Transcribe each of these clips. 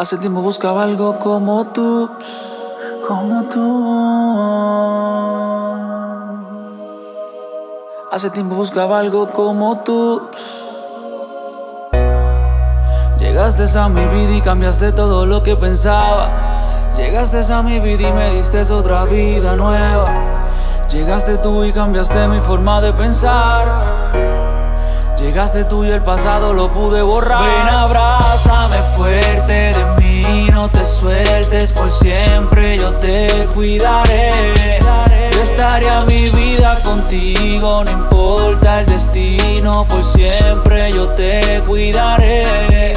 Hace tiempo buscaba algo como tú, como tú. Hace tiempo buscaba algo como tú. Llegaste a mi vida y cambiaste todo lo que pensaba. Llegaste a mi vida y me diste otra vida nueva. Llegaste tú y cambiaste mi forma de pensar. Llegaste tú y el pasado lo pude borrar. Te cuidaré. Yo estaré a mi vida contigo, no importa el destino, por siempre yo te cuidaré.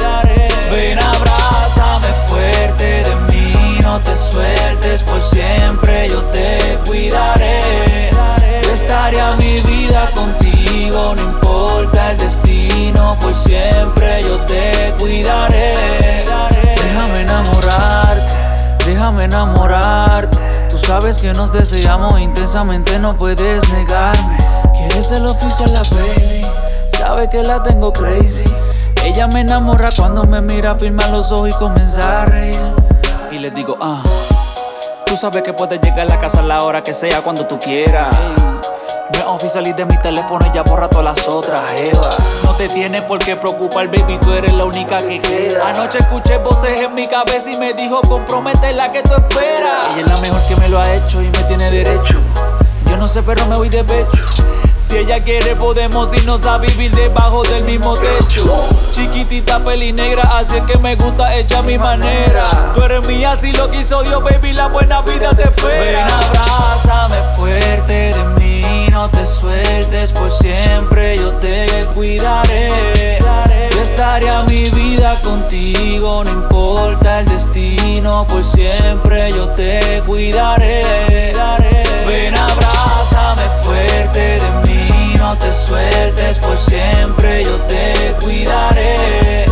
Que nos deseamos intensamente, no puedes negarme. Quieres el oficial, la baby, sabe que la tengo crazy. Ella me enamora cuando me mira, firma los ojos y comienza a reír. Y le digo, ah, tú sabes que puedes llegar a la casa a la hora que sea, cuando tú quieras. No es oficial de mi teléfono, ella borra todas las otras, Eva. No te tienes por qué preocupar, baby, tú eres la única que queda. Anoche escuché voces en mi cabeza y me dijo, compromete la que tú esperas. Ella es la mejor que me lo ha hecho y me tiene derecho. Yo no sé, pero me voy de pecho. Si ella quiere podemos irnos a vivir debajo del mismo techo Chiquitita peli negra, así es que me gusta hecha mi manera Tú eres mía si lo quiso Dios, baby, la buena vida contigo, no importa el destino Por siempre yo te cuidaré Ven, abrázame fuerte de mí, no te sueltes por siempre, yo te cuidaré.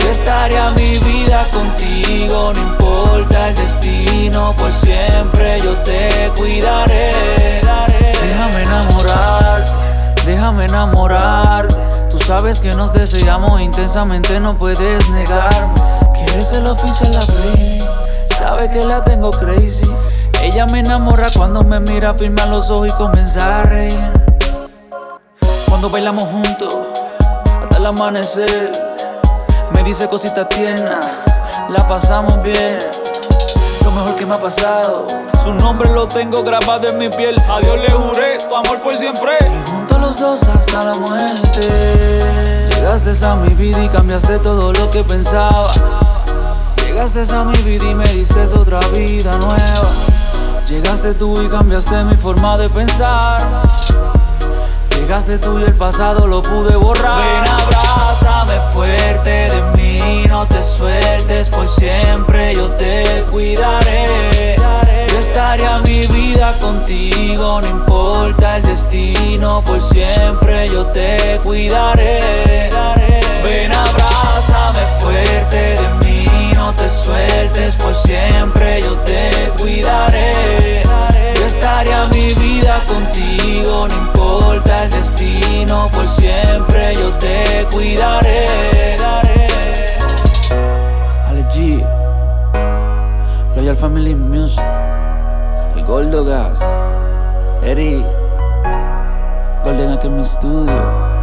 Yo estaré a mi vida contigo, no importa el destino, por siempre yo te cuidaré. Déjame enamorarte, déjame enamorarte. Sabes que nos deseamos intensamente, no puedes negarme. Quieres el oficial, la baby, sabes que la tengo crazy. Ella me enamora cuando me mira, firma los ojos y comienza a reír. Cuando bailamos juntos, hasta el amanecer. Me dice cositas tiernas, la pasamos bien. Lo mejor que me ha pasado. Su nombre lo tengo grabado en mi piel. A Dios le juré, tu amor por siempre. Y juntos los dos hasta la muerte. Llegaste a mi vida y cambiaste todo lo que pensaba. Llegaste a mi vida y me diste otra vida nueva. Llegaste tú y cambiaste mi forma de pensar. Llegaste tú y el pasado lo pude borrar. Ven, abrázame fuerte de mí, no te sueltes por siempre, yo te cuidaré. Contigo, no importa el destino, por siempre yo te cuidaré. Ven, abrázame fuerte de mí, no te sueltes por siempre, yo te cuidaré. Yo estaré a mi vida contigo, no importa el destino, por siempre yo te cuidaré. Ale G, Loyal Family Music, Goldo Gas, Eri, Golden aquí en mi estudio.